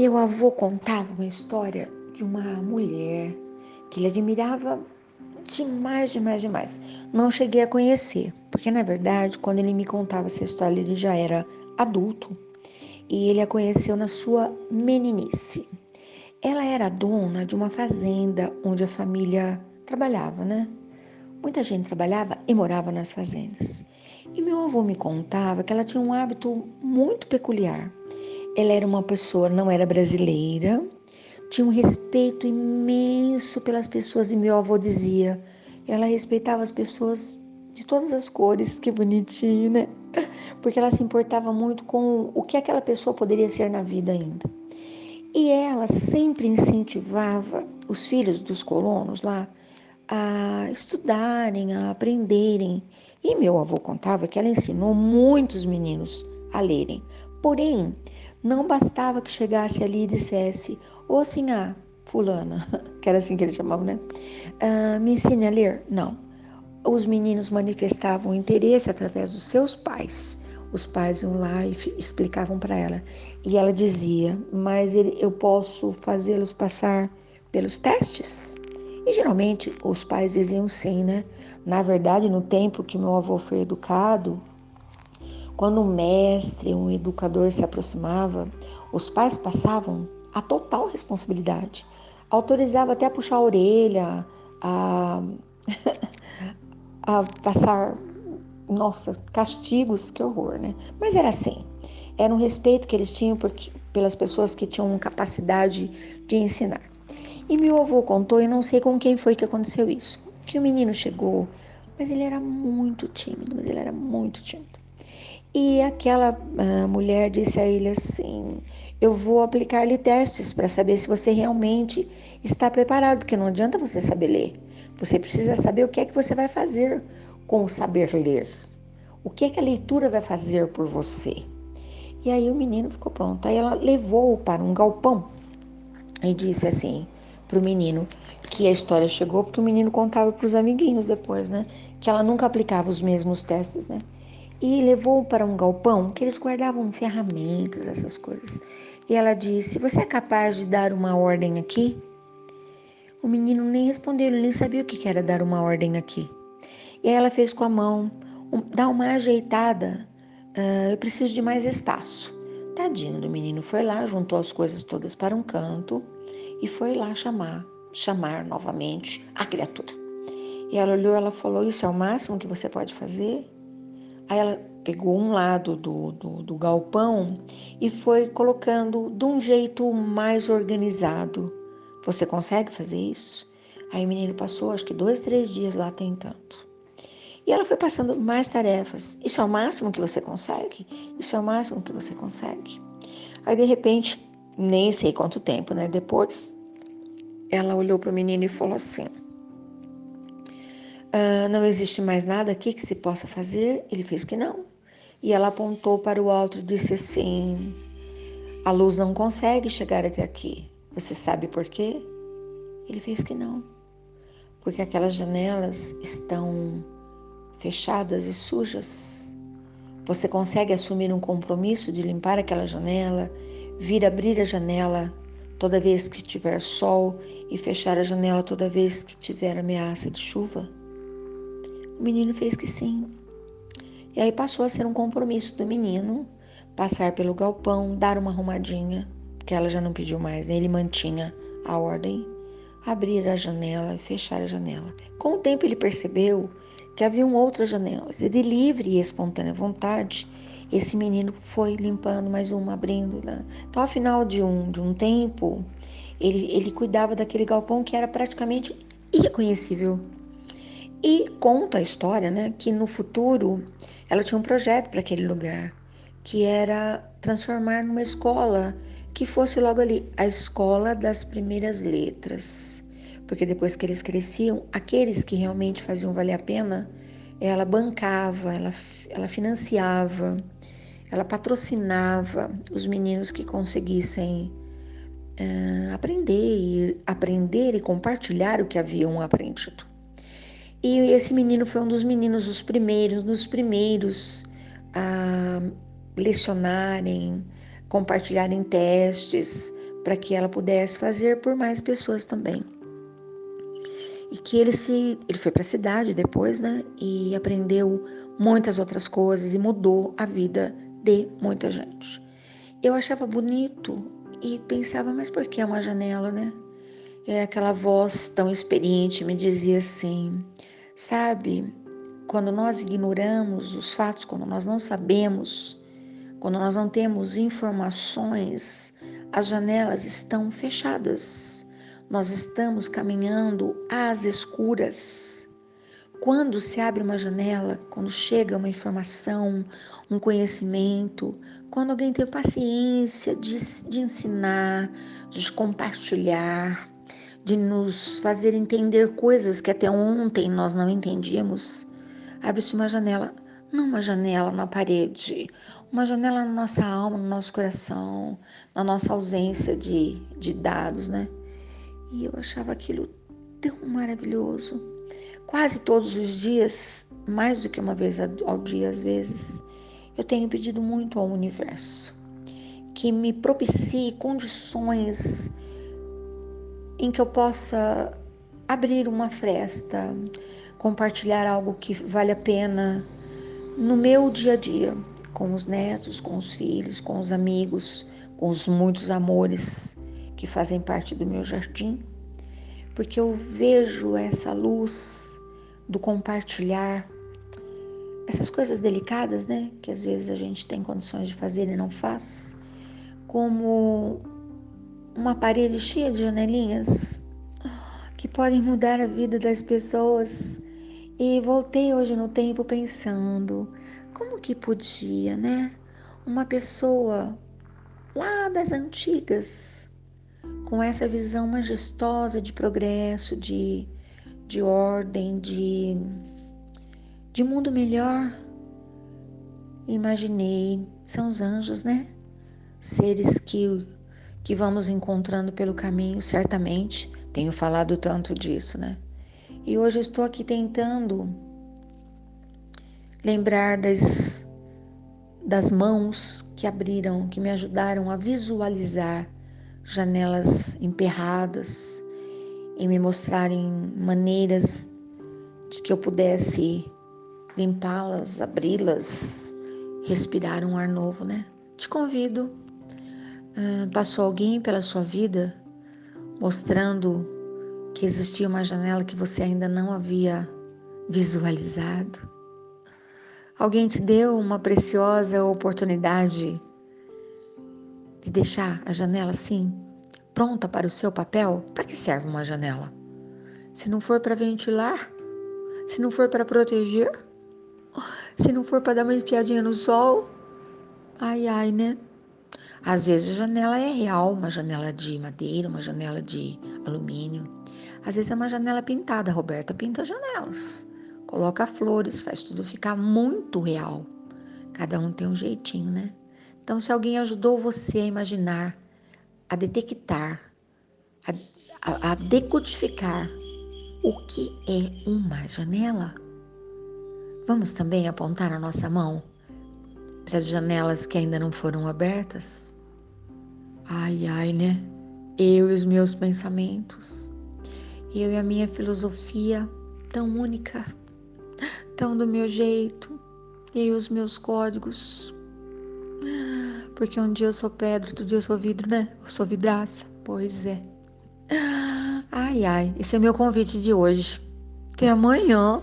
Meu avô contava uma história de uma mulher que ele admirava demais, demais, demais. Não cheguei a conhecer, porque na verdade, quando ele me contava essa história, ele já era adulto e ele a conheceu na sua meninice. Ela era dona de uma fazenda onde a família trabalhava, né? Muita gente trabalhava e morava nas fazendas. E meu avô me contava que ela tinha um hábito muito peculiar. Ela era uma pessoa, não era brasileira, tinha um respeito imenso pelas pessoas e meu avô dizia, ela respeitava as pessoas de todas as cores, que bonitinho, né? Porque ela se importava muito com o que aquela pessoa poderia ser na vida ainda. E ela sempre incentivava os filhos dos colonos lá a estudarem, a aprenderem. E meu avô contava que ela ensinou muitos meninos a lerem. Porém, não bastava que chegasse ali e dissesse, assim, ah, fulana, que era assim que ele chamava, né? Ah, me ensine a ler? Não. Os meninos manifestavam interesse através dos seus pais. Os pais iam lá e explicavam para ela. E ela dizia, mas eu posso fazê-los passar pelos testes? E geralmente os pais diziam sim, né? Na verdade, no tempo que meu avô foi educado, quando um mestre, um educador se aproximava, os pais passavam a total responsabilidade. Autorizava até a puxar a orelha, a, a passar, nossa, castigos, que horror, né? Mas era assim. Era um respeito que eles tinham porque, pelas pessoas que tinham capacidade de ensinar. E meu avô contou, e não sei com quem foi que aconteceu isso, que o menino chegou, mas ele era muito tímido, mas ele era muito tímido. E aquela uh, mulher disse a ele assim: Eu vou aplicar-lhe testes para saber se você realmente está preparado, porque não adianta você saber ler. Você precisa saber o que é que você vai fazer com o saber ler. O que é que a leitura vai fazer por você? E aí o menino ficou pronto. Aí ela levou-o para um galpão e disse assim: para o menino que a história chegou, porque o menino contava para os amiguinhos depois, né? Que ela nunca aplicava os mesmos testes, né? E levou para um galpão que eles guardavam ferramentas, essas coisas. E ela disse: Você é capaz de dar uma ordem aqui? O menino nem respondeu, ele nem sabia o que era dar uma ordem aqui. E ela fez com a mão, um, dá uma ajeitada, uh, eu preciso de mais espaço. Tadinho do menino foi lá, juntou as coisas todas para um canto e foi lá chamar, chamar novamente a criatura. E ela olhou, ela falou: Isso é o máximo que você pode fazer? Aí ela pegou um lado do, do, do galpão e foi colocando de um jeito mais organizado. Você consegue fazer isso? Aí o menino passou, acho que dois, três dias lá tentando. E ela foi passando mais tarefas. Isso é o máximo que você consegue? Isso é o máximo que você consegue? Aí de repente nem sei quanto tempo, né? Depois, ela olhou para o menino e falou assim: ah, Não existe mais nada aqui que se possa fazer? Ele fez que não. E ela apontou para o alto e disse assim: A luz não consegue chegar até aqui. Você sabe por quê? Ele fez que não. Porque aquelas janelas estão fechadas e sujas. Você consegue assumir um compromisso de limpar aquela janela vir abrir a janela toda vez que tiver sol e fechar a janela toda vez que tiver ameaça de chuva? O menino fez que sim. E aí passou a ser um compromisso do menino passar pelo galpão, dar uma arrumadinha, porque ela já não pediu mais, né? ele mantinha a ordem, abrir a janela e fechar a janela. Com o tempo ele percebeu que haviam outras janelas e de livre e espontânea vontade esse menino foi limpando mais uma, abrindo. Né? Então, ao final de um, de um tempo, ele, ele cuidava daquele galpão que era praticamente irreconhecível. E conta a história né, que no futuro ela tinha um projeto para aquele lugar, que era transformar numa escola que fosse logo ali a escola das primeiras letras. Porque depois que eles cresciam, aqueles que realmente faziam valer a pena, ela bancava, ela, ela financiava, ela patrocinava os meninos que conseguissem uh, aprender e aprender e compartilhar o que haviam aprendido. E esse menino foi um dos meninos, os primeiros, dos primeiros a lecionarem, compartilharem testes, para que ela pudesse fazer por mais pessoas também. E que ele se ele foi para a cidade depois, né? E aprendeu muitas outras coisas e mudou a vida de muita gente. Eu achava bonito e pensava, mas por que uma janela, né? É aquela voz tão experiente me dizia assim: sabe, quando nós ignoramos os fatos, quando nós não sabemos, quando nós não temos informações, as janelas estão fechadas. Nós estamos caminhando às escuras. Quando se abre uma janela, quando chega uma informação, um conhecimento, quando alguém tem paciência de, de ensinar, de compartilhar, de nos fazer entender coisas que até ontem nós não entendíamos, abre-se uma janela, não uma janela na parede, uma janela na nossa alma, no nosso coração, na nossa ausência de, de dados, né? E eu achava aquilo tão maravilhoso. Quase todos os dias, mais do que uma vez ao dia às vezes, eu tenho pedido muito ao universo que me propicie condições em que eu possa abrir uma fresta, compartilhar algo que vale a pena no meu dia a dia, com os netos, com os filhos, com os amigos, com os muitos amores que fazem parte do meu jardim, porque eu vejo essa luz do compartilhar, essas coisas delicadas, né, que às vezes a gente tem condições de fazer e não faz, como uma parede cheia de janelinhas que podem mudar a vida das pessoas. E voltei hoje no tempo pensando como que podia, né? Uma pessoa lá das antigas, com essa visão majestosa de progresso, de, de ordem, de, de mundo melhor. Imaginei, são os anjos, né? Seres que que vamos encontrando pelo caminho, certamente. Tenho falado tanto disso, né? E hoje eu estou aqui tentando lembrar das, das mãos que abriram, que me ajudaram a visualizar janelas emperradas e me mostrarem maneiras de que eu pudesse limpá-las, abri-las, respirar um ar novo, né? Te convido passou alguém pela sua vida mostrando que existia uma janela que você ainda não havia visualizado? Alguém te deu uma preciosa oportunidade de deixar a janela assim, pronta para o seu papel? Para que serve uma janela? Se não for para ventilar, se não for para proteger, se não for para dar uma espiadinha no sol, ai ai, né? Às vezes a janela é real, uma janela de madeira, uma janela de alumínio. Às vezes é uma janela pintada. A Roberta pinta janelas, coloca flores, faz tudo ficar muito real. Cada um tem um jeitinho, né? Então, se alguém ajudou você a imaginar, a detectar, a, a, a decodificar o que é uma janela, vamos também apontar a nossa mão para as janelas que ainda não foram abertas? Ai, ai, né? Eu e os meus pensamentos, eu e a minha filosofia tão única, tão do meu jeito, eu e os meus códigos. Porque um dia eu sou pedra, outro dia eu sou vidro, né? Eu sou vidraça. Pois é. Ai, ai, esse é meu convite de hoje. Até amanhã.